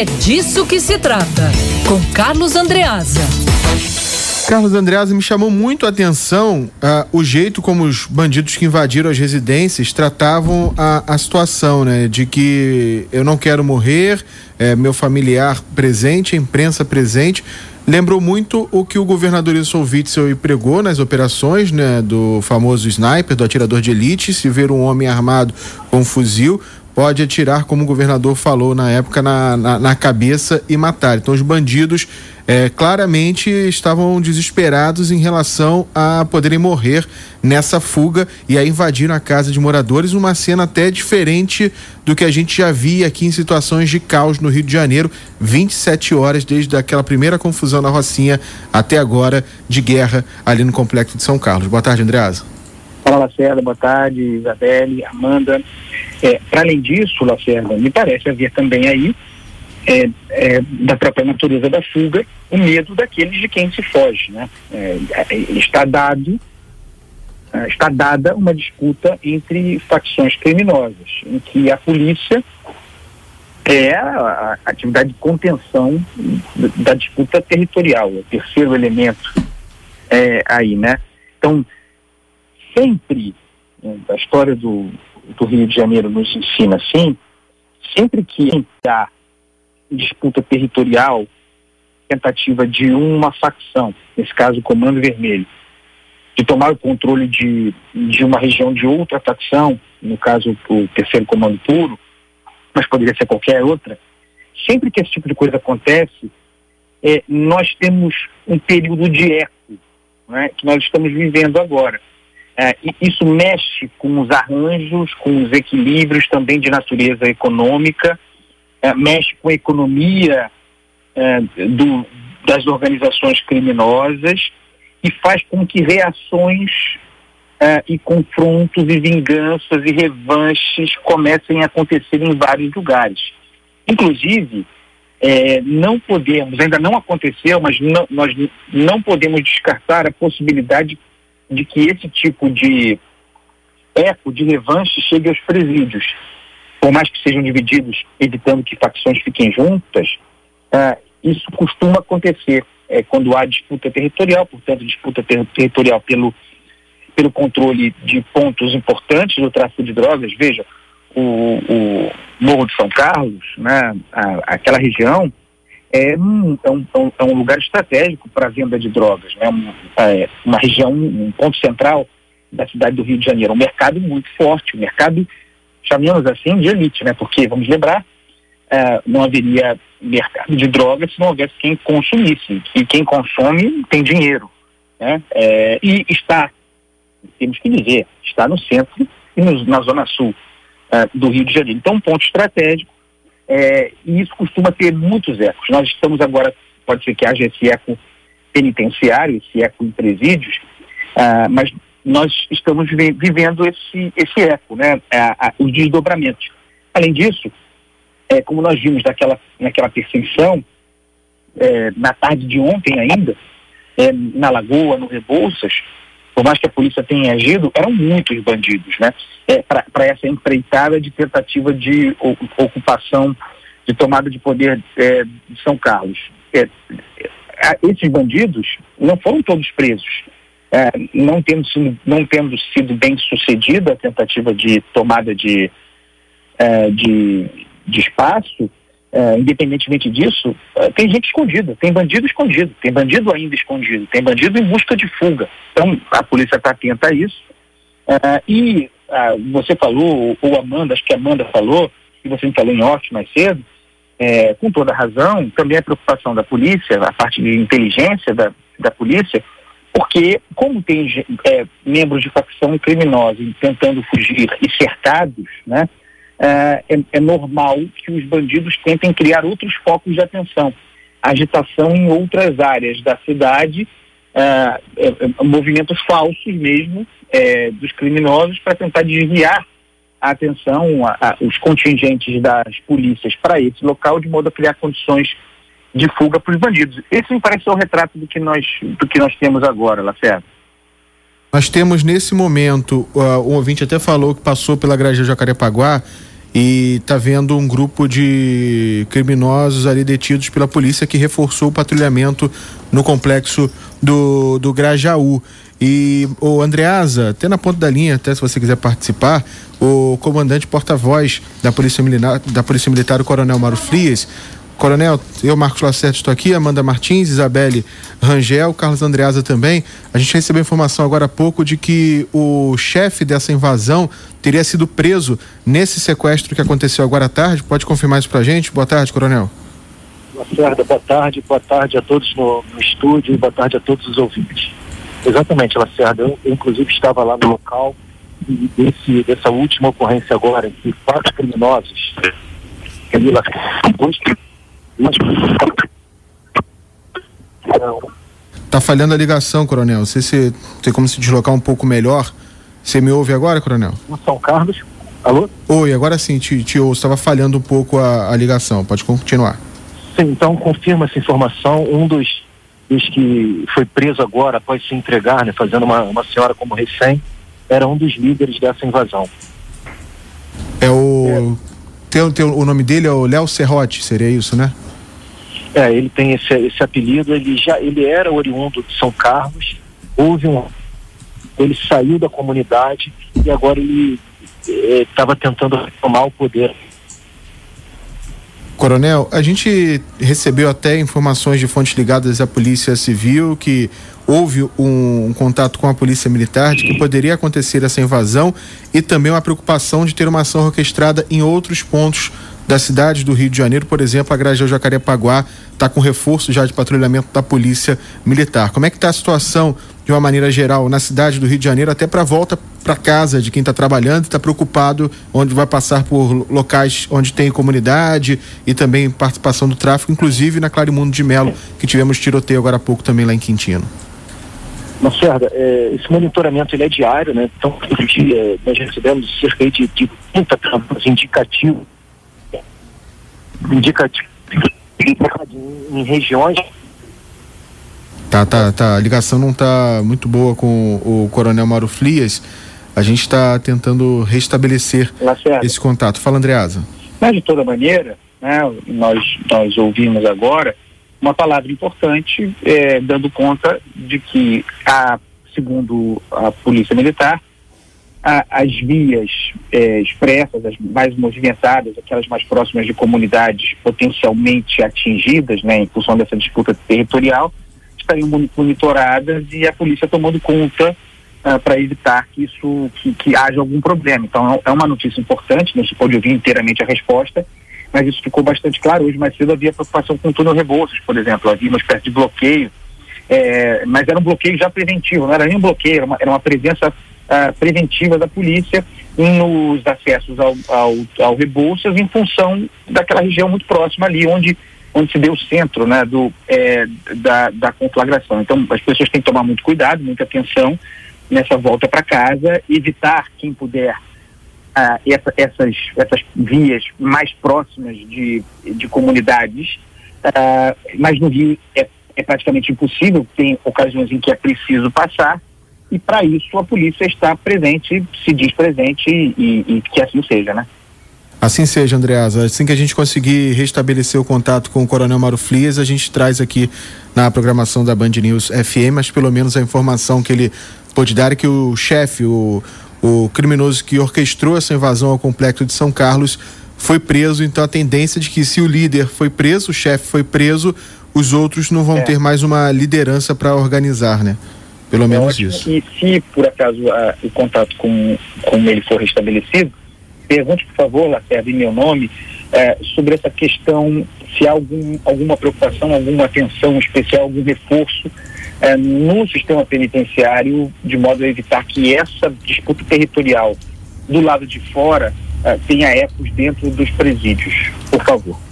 É disso que se trata. Com Carlos Andreasa. Carlos Andreasa me chamou muito a atenção uh, o jeito como os bandidos que invadiram as residências tratavam a, a situação, né? De que eu não quero morrer, é, meu familiar presente, a imprensa presente. Lembrou muito o que o governador Wilson Witzel pregou nas operações né, do famoso sniper, do atirador de elite. Se ver um homem armado com um fuzil, pode atirar, como o governador falou na época, na, na, na cabeça e matar. Então, os bandidos é, claramente estavam desesperados em relação a poderem morrer nessa fuga e a invadiram a casa de moradores, uma cena até diferente do que a gente já via aqui em situações de caos no Rio de Janeiro, 27 horas desde aquela primeira confusão na Rocinha até agora de guerra ali no complexo de São Carlos. Boa tarde, Andreasa. Fala, Lacerda, boa tarde, Isabelle, Amanda. É, além disso, Lacerda, me parece haver também aí, é, é, da própria natureza da fuga, o medo daqueles de quem se foge. Né? É, é está dado é, está dada uma disputa entre facções criminosas, em que a polícia é a, atividade de contenção da disputa territorial, o terceiro elemento aí, né? Então, sempre, a história do, do Rio de Janeiro nos ensina assim, sempre que há disputa territorial, tentativa de uma facção, nesse caso o Comando Vermelho, de tomar o controle de, de uma região de outra facção, no caso o Terceiro Comando Puro, mas poderia ser qualquer outra, sempre que esse tipo de coisa acontece, é, nós temos um período de eco, né, que nós estamos vivendo agora. É, isso mexe com os arranjos, com os equilíbrios também de natureza econômica, é, mexe com a economia é, do, das organizações criminosas e faz com que reações e confrontos e vinganças e revanches comecem a acontecer em vários lugares. Inclusive, é, não podemos, ainda não aconteceu, mas não, nós não podemos descartar a possibilidade de que esse tipo de eco, de revanche, chegue aos presídios. Por mais que sejam divididos, evitando que facções fiquem juntas, uh, isso costuma acontecer é, quando há disputa territorial, portanto, disputa ter territorial pelo, pelo controle de pontos importantes do tráfico de drogas. Veja, o, o Morro de São Carlos, né, a, aquela região, é um, é um, é um lugar estratégico para a venda de drogas, né? Um, é uma região, um ponto central da cidade do Rio de Janeiro, um mercado muito forte, um mercado, chamemos assim, de elite, né? Porque, vamos lembrar, é, não haveria mercado de drogas se não houvesse quem consumisse, e quem consome tem dinheiro, né? É, e está, temos que dizer, está no centro e no, na zona sul é, do Rio de Janeiro. Então, um ponto estratégico é, e isso costuma ter muitos ecos. Nós estamos agora, pode ser que haja esse eco penitenciário, esse eco em presídios, uh, mas nós estamos vivendo esse, esse eco, né, os desdobramentos. Além disso, é, como nós vimos naquela, naquela perseguição, é, na tarde de ontem ainda, é, na Lagoa, no Rebouças, por mais que a polícia tenha agido, eram muitos bandidos, né? É, para essa empreitada de tentativa de ocupação, de tomada de poder é, de São Carlos. É, é esses bandidos não foram todos presos. É, não, tendo sido, não tendo sido bem sucedida a tentativa de tomada de, é, de, de espaço, é, independentemente disso, é, tem gente escondida, tem bandido escondido, tem bandido ainda escondido, tem bandido em busca de fuga. Então, a polícia está atenta a isso. É, e é, você falou, ou Amanda, acho que a Amanda falou, e você falou em off mais cedo, é, com toda razão, também a preocupação da polícia, a parte de inteligência da, da polícia, porque como tem é, membros de facção criminosa tentando fugir e cercados, né, é, é, é, normal que os bandidos tentem criar outros focos de atenção. Agitação em outras áreas da cidade, é, é, é movimentos falsos mesmo dos criminosos para tentar desviar a atenção, a, a, os contingentes das polícias para esse local, de modo a criar condições de fuga para os bandidos. Esse me parece ser o retrato do que nós, do que nós temos agora, Lacerda. Nós temos nesse momento, uh, o ouvinte até falou que passou pela Graja Jacarepaguá e está vendo um grupo de criminosos ali detidos pela polícia que reforçou o patrulhamento no complexo do, do Grajaú. E o Andreasa, até na ponta da linha, até se você quiser participar, o comandante porta-voz da Polícia Militar, da Polícia Militar, o Coronel Mauro Frias. Coronel, eu, Marcos Lacerda, estou aqui, Amanda Martins, Isabelle Rangel, Carlos Andreasa também. A gente recebeu informação agora há pouco de que o chefe dessa invasão teria sido preso nesse sequestro que aconteceu agora à tarde. Pode confirmar isso pra gente? Boa tarde, Coronel. Lacerda, boa tarde, boa tarde a todos no, no estúdio e boa tarde a todos os ouvintes. Exatamente, Lacerda. Eu, eu inclusive estava lá no local e desse, dessa última ocorrência agora, em que quatro criminosos, Camila, Tá falhando a ligação, coronel. Você se tem como se deslocar um pouco melhor. Você me ouve agora, coronel? São Carlos. Alô? Oi, agora sim, te, te ouço. Estava falhando um pouco a, a ligação. Pode continuar. Sim, então confirma essa informação. Um dos dos que foi preso agora após se entregar, né, fazendo uma, uma senhora como recém, era um dos líderes dessa invasão. É o. É. Tem, tem, o nome dele é o Léo Serrote, seria isso, né? É, ele tem esse, esse apelido, ele já ele era oriundo de São Carlos, houve um. Ele saiu da comunidade e agora ele estava eh, tentando tomar o poder Coronel, a gente recebeu até informações de fontes ligadas à Polícia Civil que houve um, um, contato com a Polícia Militar de que poderia acontecer essa invasão e também uma preocupação de ter uma ação orquestrada em outros pontos da cidade do Rio de Janeiro, por exemplo, a Grajão Jacarepaguá está com reforço já de patrulhamento da Polícia Militar. Como é que está a situação de uma maneira geral na cidade do Rio de Janeiro, até para a volta para casa de quem está trabalhando está preocupado onde vai passar por locais onde tem comunidade e também participação do tráfico, inclusive na Clarimundo de Melo, que tivemos tiroteio agora há pouco também lá em Quintino. Lacerda, é, esse monitoramento ele é diário, né? Então, todo dia nós recebemos cerca de, de 30 campos indicativos indicativo em regiões. Tá, tá, tá. A ligação não tá muito boa com o Coronel Mauro Frias. A gente está tentando restabelecer esse contato. Fala, Andreasa. Mas, de toda maneira, né, nós, nós ouvimos agora uma palavra importante, é, dando conta de que, a, segundo a Polícia Militar, a, as vias é, expressas, as mais movimentadas, aquelas mais próximas de comunidades potencialmente atingidas, né, em função dessa disputa territorial, estariam monitoradas e a polícia tomando conta uh, para evitar que isso que, que, haja algum problema. Então é, é uma notícia importante, não se pode ouvir inteiramente a resposta, mas isso ficou bastante claro. Hoje mais cedo havia preocupação com o túnel Rebouças, por exemplo, havia uma espécie de bloqueio, é, mas era um bloqueio já preventivo, não era nem um bloqueio, era uma, era uma presença uh, preventiva da polícia nos acessos ao, ao, ao Rebouças em função daquela região muito próxima ali, onde, onde se deu o centro né, do, é, da, da conflagração. Então, as pessoas têm que tomar muito cuidado, muita atenção nessa volta para casa, evitar quem puder uh, essa, essas, essas vias mais próximas de, de comunidades, uh, mas no Rio é, é praticamente impossível, tem ocasiões em que é preciso passar, e para isso a polícia está presente, se diz presente e, e, que assim seja, né? Assim seja, Andreasa. Assim que a gente conseguir restabelecer o contato com o Coronel Mauro Frias, a gente traz aqui na programação da Band News FM, mas pelo menos a informação que ele pôde dar é que o chefe, o, o criminoso que orquestrou essa invasão ao complexo de São Carlos, foi preso. Então a tendência de que se o líder foi preso, o chefe foi preso, os outros não vão é. ter mais uma liderança para organizar, né? Pelo menos é isso. E se por acaso a, o contato com, com ele for restabelecido, pergunte, por favor, Lacerda, em meu nome, é, sobre essa questão, se há algum, alguma preocupação, alguma atenção especial, algum reforço é, no sistema penitenciário, de modo a evitar que essa disputa territorial do lado de fora é, tenha ecos dentro dos presídios. Por favor.